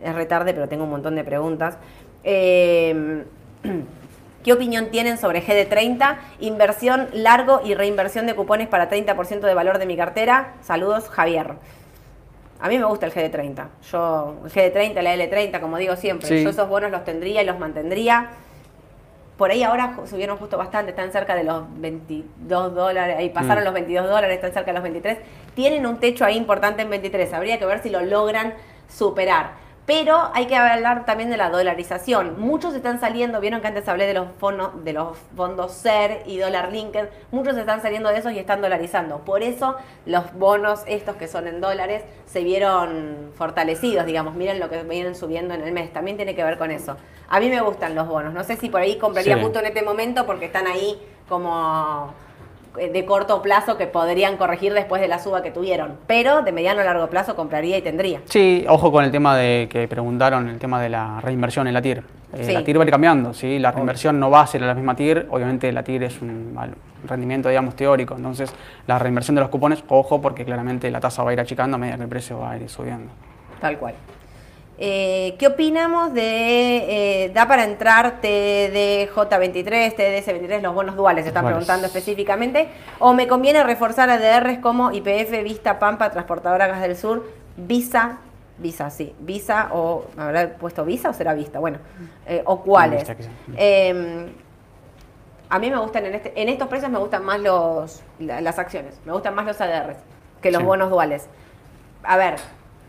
Es retarde, pero tengo un montón de preguntas. Eh, ¿Qué opinión tienen sobre GD30? Inversión largo y reinversión de cupones para 30% de valor de mi cartera. Saludos, Javier. A mí me gusta el GD30. Yo, el GD30, la L30, como digo siempre. Sí. Yo esos bonos los tendría y los mantendría. Por ahí ahora subieron justo bastante, están cerca de los 22 dólares, ahí pasaron Mm. los 22 dólares, están cerca de los 23. Tienen un techo ahí importante en 23, habría que ver si lo logran superar. Pero hay que hablar también de la dolarización. Muchos están saliendo, vieron que antes hablé de los fondos, de los fondos SER y dólar linked, muchos están saliendo de esos y están dolarizando. Por eso los bonos estos que son en dólares se vieron fortalecidos, digamos, miren lo que vienen subiendo en el mes, también tiene que ver con eso. A mí me gustan los bonos, no sé si por ahí compraría Sí. justo en este momento porque están ahí como de corto plazo que podrían corregir después de la suba que tuvieron, pero de mediano a largo plazo compraría y tendría. Sí, ojo con el tema de que preguntaron, el tema de la reinversión en la TIR. Eh, Sí. La TIR va a ir cambiando, ¿sí? la reinversión no va a ser la misma TIR, obviamente la TIR es un rendimiento, digamos, teórico, entonces la reinversión de los cupones, ojo, porque claramente la tasa va a ir achicando a medida que el precio va a ir subiendo. Tal cual. Eh, ¿Qué opinamos de, eh, da para entrar TDJ23, TDS23, los bonos duales? Están Duales. preguntando específicamente. ¿O me conviene reforzar ADRs como IPF, Vista, Pampa, Transportadora Gas del Sur, Visa, Visa, sí, Visa o, ¿habrá puesto Visa o será Vista? Bueno, eh, o cuáles. Eh, a mí me gustan, en, este, en estos precios me gustan más los, la- las acciones, me gustan más los ADRs que los Sí. bonos duales. A ver,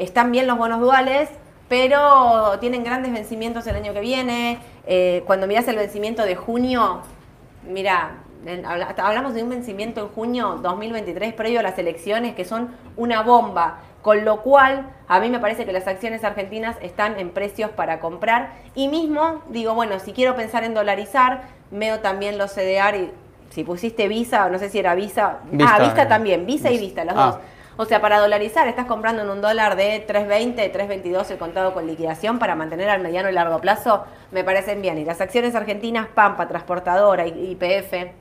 están bien los bonos duales, pero tienen grandes vencimientos el año que viene. Eh, cuando miras el vencimiento de junio, mira, hablamos de un vencimiento en junio 2023 previo a las elecciones que son una bomba. Con lo cual, a mí me parece que las acciones argentinas están en precios para comprar. Y mismo, digo, bueno, si quiero pensar en dolarizar, veo también los CDR y si pusiste Visa, no sé si era Visa. Vista, ah, Vista también, Visa y Vista. Vista, los Ah. dos. O sea, para dolarizar, estás comprando en un dólar de 3.20, 3.22 el contado con liquidación para mantener al mediano y largo plazo, me parecen bien. Y las acciones argentinas, Pampa, Transportadora, IPF,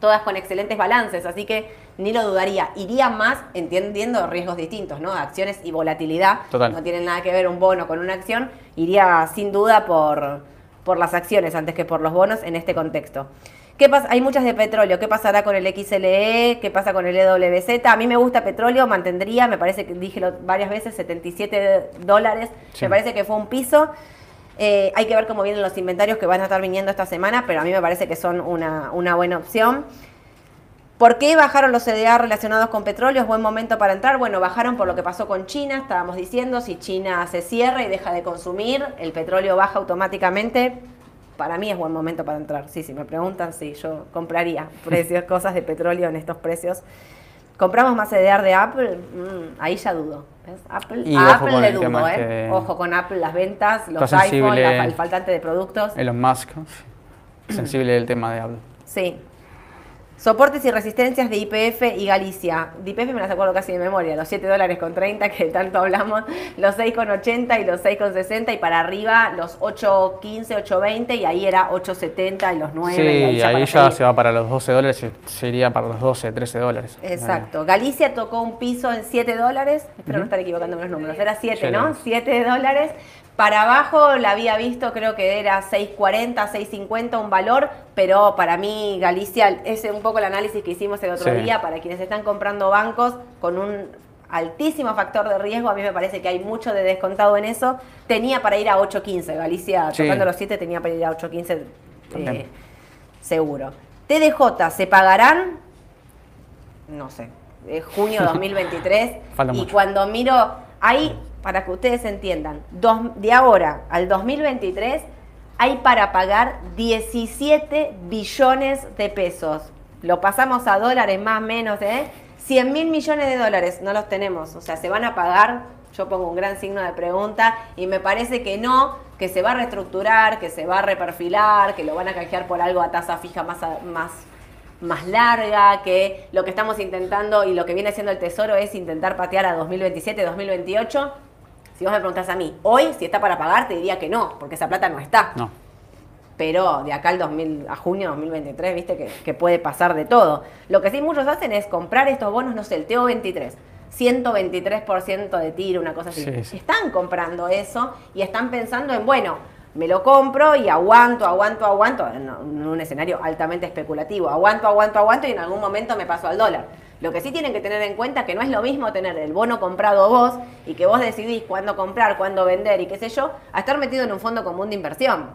todas con excelentes balances, así que ni lo dudaría. Iría más entendiendo riesgos distintos, ¿no? Acciones y volatilidad. Total. No tienen nada que ver un bono con una acción. Iría sin duda por, por las acciones antes que por los bonos en este contexto. ¿Qué pasa? Hay muchas de petróleo. ¿Qué pasará con el XLE? ¿Qué pasa con el EWZ? A mí me gusta petróleo, mantendría, me parece que dije varias veces, 77 dólares. Sí. Me parece que fue un piso. Eh, hay que ver cómo vienen los inventarios que van a estar viniendo esta semana, pero a mí me parece que son una, una buena opción. ¿Por qué bajaron los CDA relacionados con petróleo? ¿Es buen momento para entrar? Bueno, bajaron por lo que pasó con China, estábamos diciendo, si China se cierra y deja de consumir, el petróleo baja automáticamente. Para mí es buen momento para entrar. Sí, si me preguntan, sí, yo compraría precios, cosas de petróleo en estos precios. ¿Compramos más CDR de Apple? Mm, ahí ya dudo. ¿Ves? Apple, Y a Apple le el dudo, ¿eh? Ojo con Apple, las ventas, los la- el faltante de productos. Elon Musk, sensible del tema de Apple. Sí. Soportes y resistencias de IPF y Galicia. De IPF me las acuerdo casi de memoria, los 7 dólares con 30 que tanto hablamos, los 6 con 80 y los 6 con 60 y para arriba los 8.15, 8.20 y ahí era 8.70 y los 9. Sí, y ahí ya ahí ya se va para los 12 dólares y se iría para los 12, 13 dólares. Exacto. Galicia tocó un piso en 7 dólares. Espero no Ujú. estar equivocando los números. Era 7, Sí, ¿no? no. 7 dólares. Para abajo la había visto, creo que era 6.40, 6.50 un valor, pero para mí Galicia, ese es un poco el análisis que hicimos el otro Sí. día, para quienes están comprando bancos con un altísimo factor de riesgo, a mí me parece que hay mucho de descontado en eso, tenía para ir a 8.15, Galicia Sí. tocando los 7 tenía para ir a 8.15 eh, seguro. TDJ, ¿se pagarán? No sé, eh, junio 2023. Falta y mucho. cuando miro, ahí, para que ustedes entiendan, de ahora al 2023 hay para pagar 17 billones de pesos. Lo pasamos a dólares más o menos, ¿eh? 100 mil millones de dólares, no los tenemos. O sea, se van a pagar, yo pongo un gran signo de pregunta, y me parece que no, que se va a reestructurar, que se va a reperfilar, que lo van a canjear por algo a tasa fija más, más más larga, que lo que estamos intentando y lo que viene haciendo el Tesoro es intentar patear a 2027, 2028. Si vos me preguntás a mí, hoy, si está para pagar, te diría que no, porque esa plata no está. No. Pero de acá al 2000, a junio de 2023, viste que, que puede pasar de todo. Lo que sí muchos hacen es comprar estos bonos, no sé, el TO23, 123% de tiro, una cosa así. Sí, sí. Están comprando eso y están pensando en, bueno, me lo compro y aguanto, aguanto, aguanto, en un escenario altamente especulativo, aguanto, aguanto, aguanto y en algún momento me paso al dólar. Lo que sí tienen que tener en cuenta que no es lo mismo tener el bono comprado vos y que vos decidís cuándo comprar, cuándo vender y qué sé yo, a estar metido en un fondo común de inversión.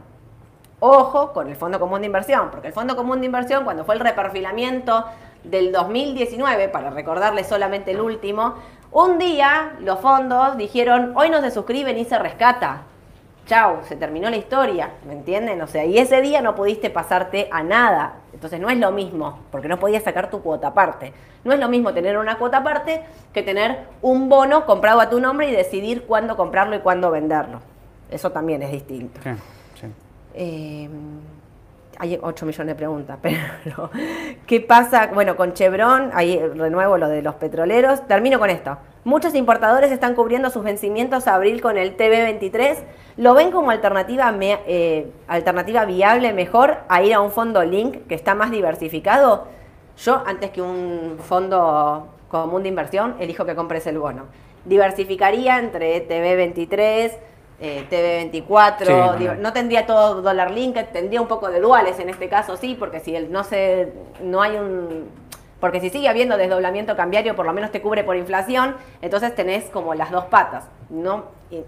Ojo con el Fondo Común de Inversión, porque el Fondo Común de Inversión, cuando fue el reperfilamiento del 2019, para recordarles solamente el último, un día los fondos dijeron, hoy no se suscriben y se rescata. Chau, se terminó la historia, ¿me entienden? O sea, y ese día no pudiste pasarte a nada. Entonces no es lo mismo, porque no podías sacar tu cuota aparte. No es lo mismo tener una cuota aparte que tener un bono comprado a tu nombre y decidir cuándo comprarlo y cuándo venderlo. Eso también es distinto. Sí, sí. Eh, hay 8 millones de preguntas, pero ¿qué pasa? Bueno, con Chevron, ahí renuevo lo de los petroleros. Termino con esto. Muchos importadores están cubriendo sus vencimientos a abril con el TB23. ¿Lo ven como alternativa, eh, alternativa viable mejor a ir a un fondo Link que está más diversificado? Yo, antes que un fondo común de inversión, elijo que compres el bono. Diversificaría entre TB23, eh, TB24, Sí, también. digo, no tendría todo dólar linked, tendría un poco de duales en este caso sí, porque si el, no se, no hay un, porque si sigue habiendo desdoblamiento cambiario, por lo menos te cubre por inflación, entonces tenés como las dos patas. No, y,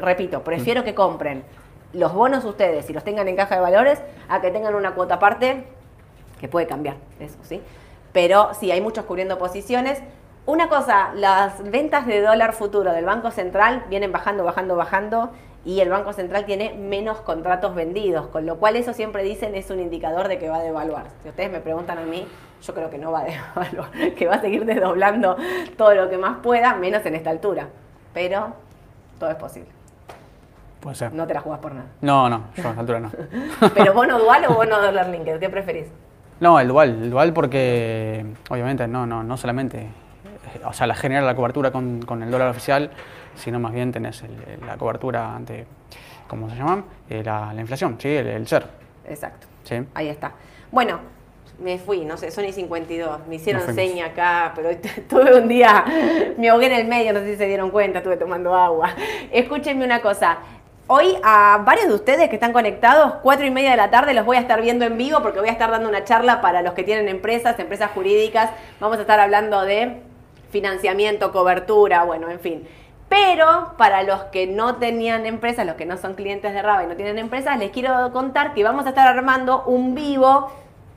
repito, prefiero que compren los bonos ustedes y los tengan en caja de valores a que tengan una cuota aparte que puede cambiar, eso sí. Pero sí, hay muchos cubriendo posiciones. Una cosa, las ventas de dólar futuro del Banco Central vienen bajando, bajando, bajando y el Banco Central tiene menos contratos vendidos, con lo cual eso siempre dicen es un indicador de que va a devaluar. Si ustedes me preguntan a mí, yo creo que no va a devaluar, que va a seguir desdoblando todo lo que más pueda, menos en esta altura. Pero todo es posible. Puede ser. No te la jugás por nada. No, no, yo a esta altura no. Pero bono dual o bono dólar linked, ¿qué preferís? No, el dual, el dual porque obviamente no, no, no solamente, o sea, la genera la cobertura con, con el dólar oficial, sino más bien tenés el- la cobertura ante, ¿cómo se llama? Eh, la, la inflación, sí, el, el ser, Exacto. sí. Ahí está. Bueno, me fui, no sé, son y 52. Me hicieron seña acá, pero tuve un día, me ahogué en el medio, no sé si se dieron cuenta, estuve tomando agua. Escúchenme una cosa. Hoy a varios de ustedes que están conectados, cuatro y media de la tarde, los voy a estar viendo en vivo porque voy a estar dando una charla para los que tienen empresas, empresas jurídicas. Vamos a estar hablando de financiamiento, cobertura, bueno, en fin. Pero para los que no tenían empresas, los que no son clientes de Raba y no tienen empresas, les quiero contar que vamos a estar armando un vivo,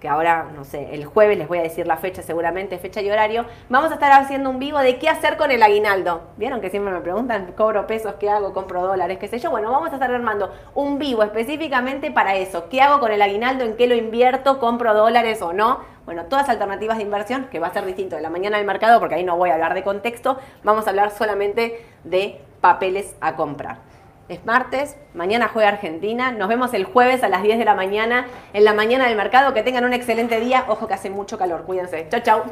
que ahora, no sé, el jueves les voy a decir la fecha seguramente, fecha y horario. Vamos a estar haciendo un vivo de qué hacer con el aguinaldo. ¿Vieron que siempre me preguntan, cobro pesos, qué hago, compro dólares, qué sé yo? Bueno, vamos a estar armando un vivo específicamente para eso. ¿Qué hago con el aguinaldo? ¿En qué lo invierto? ¿Compro dólares o no? Bueno, todas alternativas de inversión, que va a ser distinto de la mañana del mercado, porque ahí no voy a hablar de contexto, vamos a hablar solamente de papeles a comprar. Es martes, mañana juega Argentina, nos vemos el jueves a las 10 de la mañana en la mañana del mercado, que tengan un excelente día, ojo que hace mucho calor, cuídense, chau chau.